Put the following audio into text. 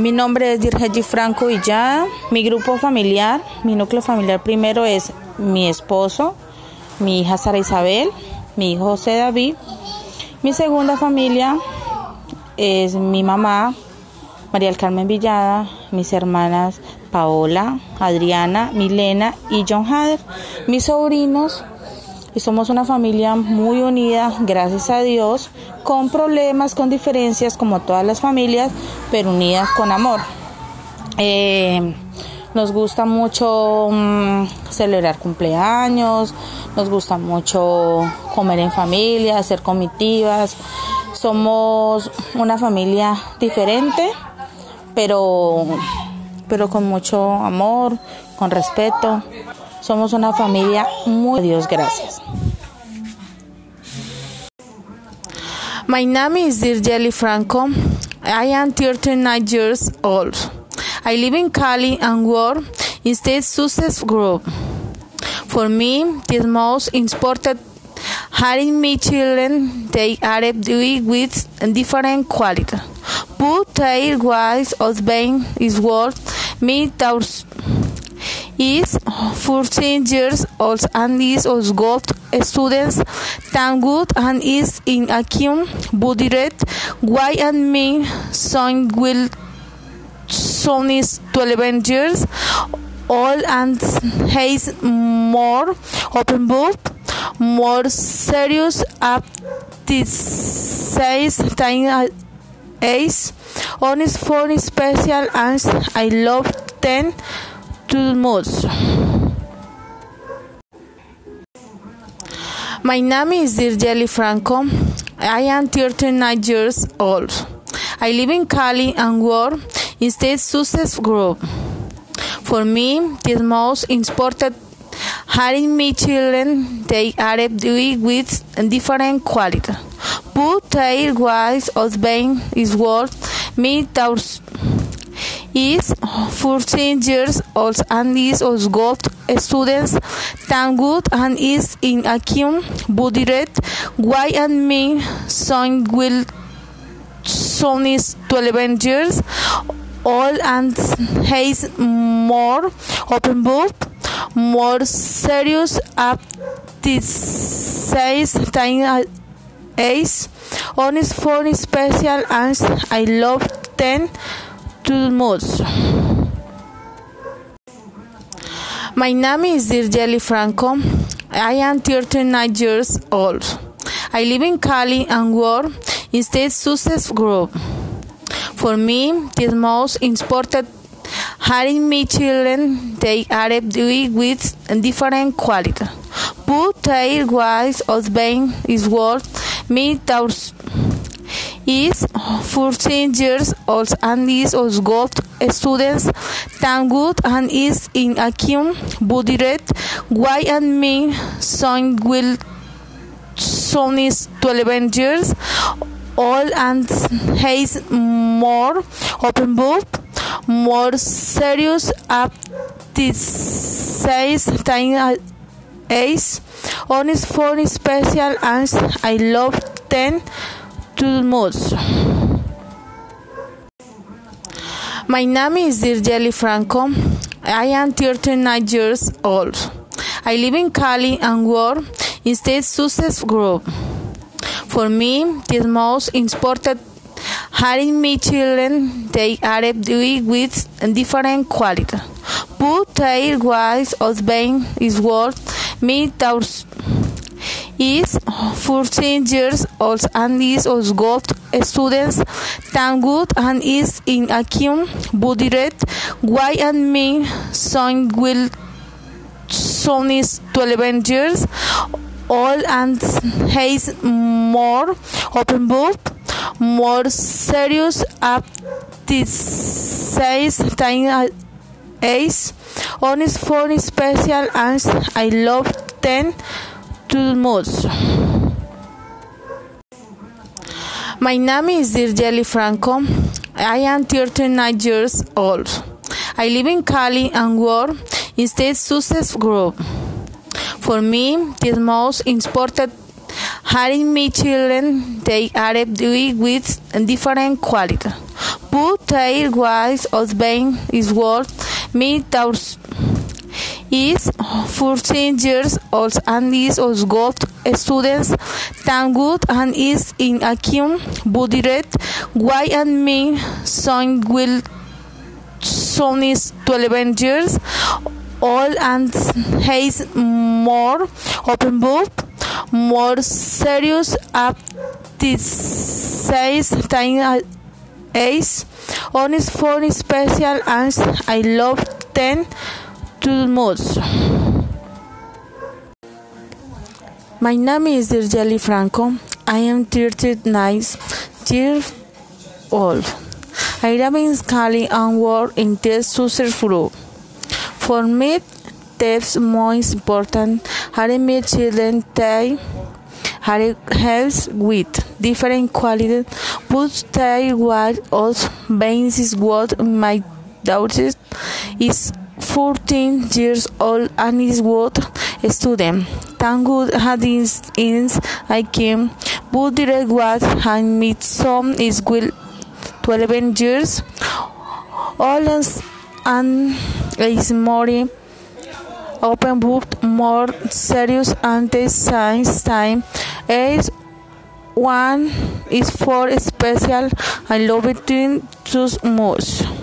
Mi nombre es Dirgegi Franco Villada. Mi grupo familiar, mi núcleo familiar primero es mi esposo, mi hija Sara Isabel, mi hijo José David. Mi segunda familia es mi mamá, María del Carmen Villada, mis hermanas Paola, Adriana, Milena y John Hader, mis sobrinos. Y somos una familia muy unida, gracias a Dios, con problemas, con diferencias, como todas las familias, pero unidas con amor. Eh, nos gusta mucho mm, celebrar cumpleaños, nos gusta mucho comer en familia, hacer comitivas. Somos una familia diferente, pero, pero con mucho amor, con respeto. Somos una familia muy Dios gracias. My name is Dirjeli Franco. I am 39 years old. I live in Cali and work in State Success Group. For me, the most important having my children, they are with different quality. But their ways of being is what me is 14 years old and is also got students. Tan good and is in acute budget why and me son will son is 12 years old and has more open book more serious up this says time age on his phone special and I love 10 to most. My name is Dirjeli Franco. I am 39 years old. I live in Cali and work in State Success Group. For me, the most important having my children, they are doing with different quality. But their ways of being is worth me thoughts is 14 years old and is also got students tan good and is in a acute budget why and me son will son is 12 years old and has more open book more serious up this says time age on his phone special and I love 10 most. My name is Dirjeli Franco. I am 39 years old. I live in Cali and work in State Success Group. For me, the most important having my children, they are with different quality. But their ways of being is what me thoughts is 14 years old and is also got students tan good and is in acute budget why and me son will son is 12 years old and has more open book more serious up this says time age on his phone special and I love 10 most. My name is Dirjeli Franco. I am 39 years old. I live in Cali and work in State Success Group. For me, the most important having my children, they are doing with different quality. But their ways of being is what me thoughts is 14 years old and is also got students. Tan good and is in a acute budget why and me son will son is 12 years old and has more open book more serious up this says time age on his phone special and I love 10 most. My name is Dirjeli Franco. I am 39 years old. I live in Cali and work in State Success Group. For me, the most important having my children, they are with different quality. but their wise husband is worth me thous- is old and is of student. Tan good, and is in a team. Budiret Why and me son will son is 12 years old, and has more open book more serious at this size time ace on his phone special and I love 10 to most, My name is Dirgeli Franco. I am 39 years old. I have been schooling and work in this Susser group. For me, steps most important are my children they are health with different qualities, but they what also basis what my daughter is 14 years old and is what a student. Thank good had is I came, but direct what and meet some is will 12 years old and is more open book more serious and the science time is one is for special I love it too much.